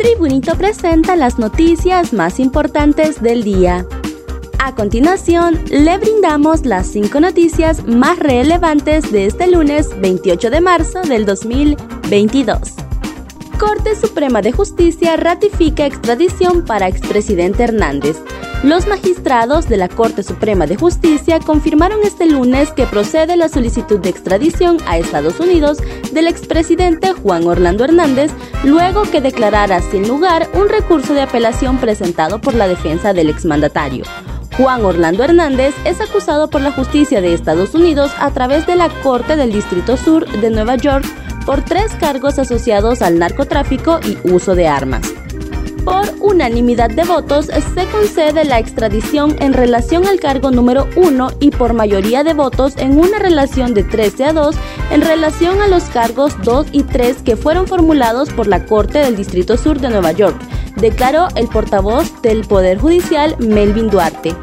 Tribunito presenta las noticias más importantes del día. A continuación, le brindamos las cinco noticias más relevantes de este lunes 28 de marzo del 2022. Corte Suprema de Justicia ratifica extradición para expresidente Hernández. Los magistrados de la Corte Suprema de Justicia confirmaron este lunes que procede la solicitud de extradición a Estados Unidos del expresidente Juan Orlando Hernández luego que declarara sin lugar un recurso de apelación presentado por la defensa del exmandatario. Juan Orlando Hernández es acusado por la justicia de Estados Unidos a través de la Corte del Distrito Sur de Nueva York por tres cargos asociados al narcotráfico y uso de armas. Por unanimidad de votos se concede la extradición en relación al cargo número 1 y por mayoría de votos en una relación de 13 a 2 en relación a los cargos 2 y 3 que fueron formulados por la Corte del Distrito Sur de Nueva York, declaró el portavoz del Poder Judicial Melvin Duarte.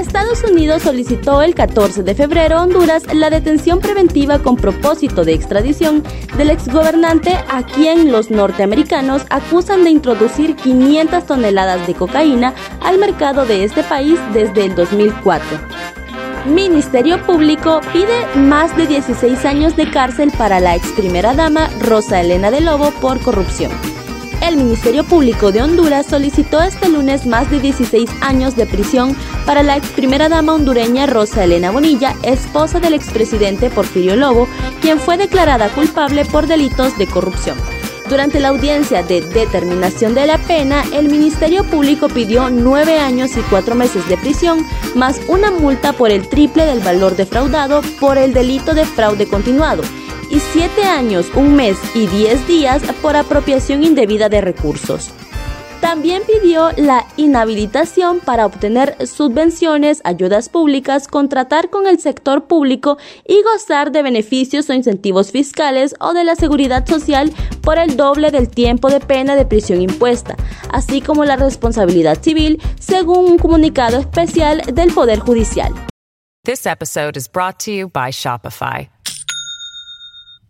Estados Unidos solicitó el 14 de febrero a Honduras la detención preventiva con propósito de extradición del exgobernante a quien los norteamericanos acusan de introducir 500 toneladas de cocaína al mercado de este país desde el 2004. Ministerio Público pide más de 16 años de cárcel para la ex primera dama Rosa Elena de Lobo por corrupción. El Ministerio Público de Honduras solicitó este lunes más de 16 años de prisión para la ex primera dama hondureña Rosa Elena Bonilla, esposa del expresidente Porfirio Lobo, quien fue declarada culpable por delitos de corrupción. Durante la audiencia de determinación de la pena, el Ministerio Público pidió nueve años y cuatro meses de prisión, más una multa por el triple del valor defraudado por el delito de fraude continuado y 7 años, un mes y 10 días por apropiación indebida de recursos. También pidió la inhabilitación para obtener subvenciones, ayudas públicas, contratar con el sector público y gozar de beneficios o incentivos fiscales o de la seguridad social por el doble del tiempo de pena de prisión impuesta, así como la responsabilidad civil, según un comunicado especial del Poder Judicial. This episode is brought to you by Shopify.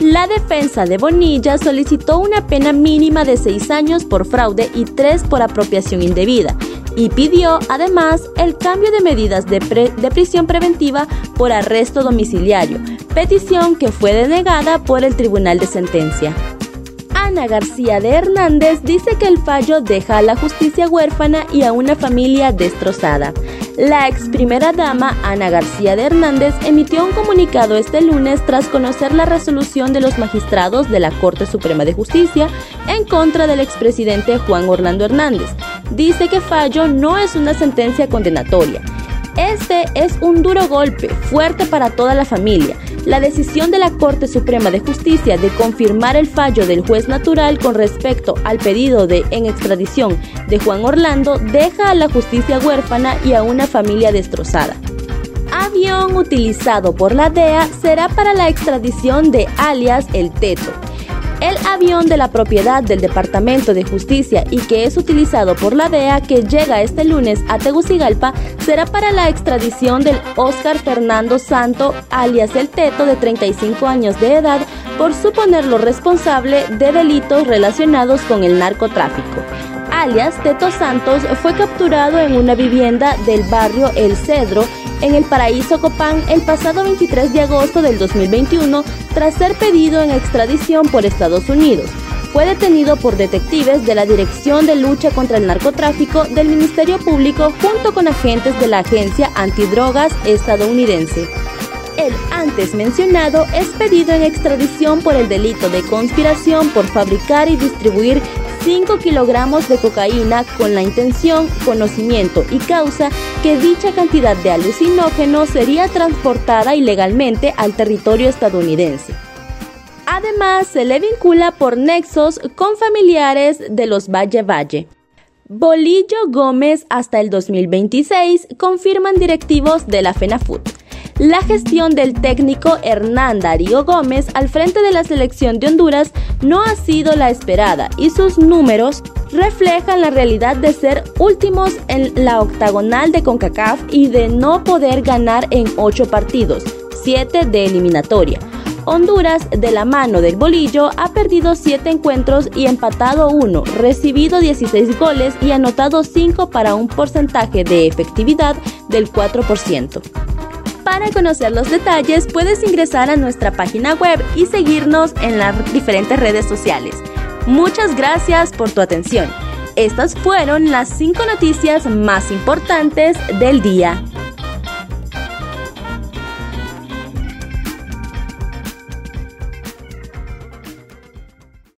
La defensa de Bonilla solicitó una pena mínima de seis años por fraude y tres por apropiación indebida y pidió además el cambio de medidas de, prisión preventiva por arresto domiciliario, petición que fue denegada por el Tribunal de Sentencia. Ana García de Hernández dice que el fallo deja a la justicia huérfana y a una familia destrozada. La ex primera dama Ana García de Hernández emitió un comunicado este lunes tras conocer la resolución de los magistrados de la Corte Suprema de Justicia en contra del expresidente Juan Orlando Hernández. Dice que fallo no es una sentencia condenatoria. Este es un duro golpe, fuerte para toda la familia. La decisión de la Corte Suprema de Justicia de confirmar el fallo del juez natural con respecto al pedido de en extradición de Juan Orlando deja a la justicia huérfana y a una familia destrozada. Avión utilizado por la DEA será para la extradición de alias El Teto el avión de la propiedad del Departamento de Justicia y que es utilizado por la DEA que llega este lunes a Tegucigalpa será para la extradición del Oscar Fernando Santo, alias El Teto, de 35 años de edad, por suponerlo responsable de delitos relacionados con el narcotráfico alias Teto Santos, fue capturado en una vivienda del barrio El Cedro en el paraíso Copán el pasado 23 de agosto del 2021 tras ser pedido en extradición por Estados Unidos. Fue detenido por detectives de la Dirección de Lucha contra el Narcotráfico del Ministerio Público junto con agentes de la Agencia Antidrogas estadounidense. El antes mencionado es pedido en extradición por el delito de conspiración por fabricar y distribuir 5 kilogramos de cocaína con la intención, conocimiento y causa que dicha cantidad de alucinógeno sería transportada ilegalmente al territorio estadounidense. Además, se le vincula por nexos con familiares de los Valle Valle. Bolillo Gómez hasta el 2026 confirman directivos de la FENAFUT. La gestión del técnico Hernán Darío Gómez al frente de la selección de Honduras no ha sido la esperada y sus números reflejan la realidad de ser últimos en la octagonal de CONCACAF y de no poder ganar en ocho partidos, siete de eliminatoria. Honduras, de la mano del bolillo, ha perdido 7 encuentros y empatado 1, recibido 16 goles y anotado 5 para un porcentaje de efectividad del 4%. Para conocer los detalles puedes ingresar a nuestra página web y seguirnos en las diferentes redes sociales. Muchas gracias por tu atención. Estas fueron las 5 noticias más importantes del día.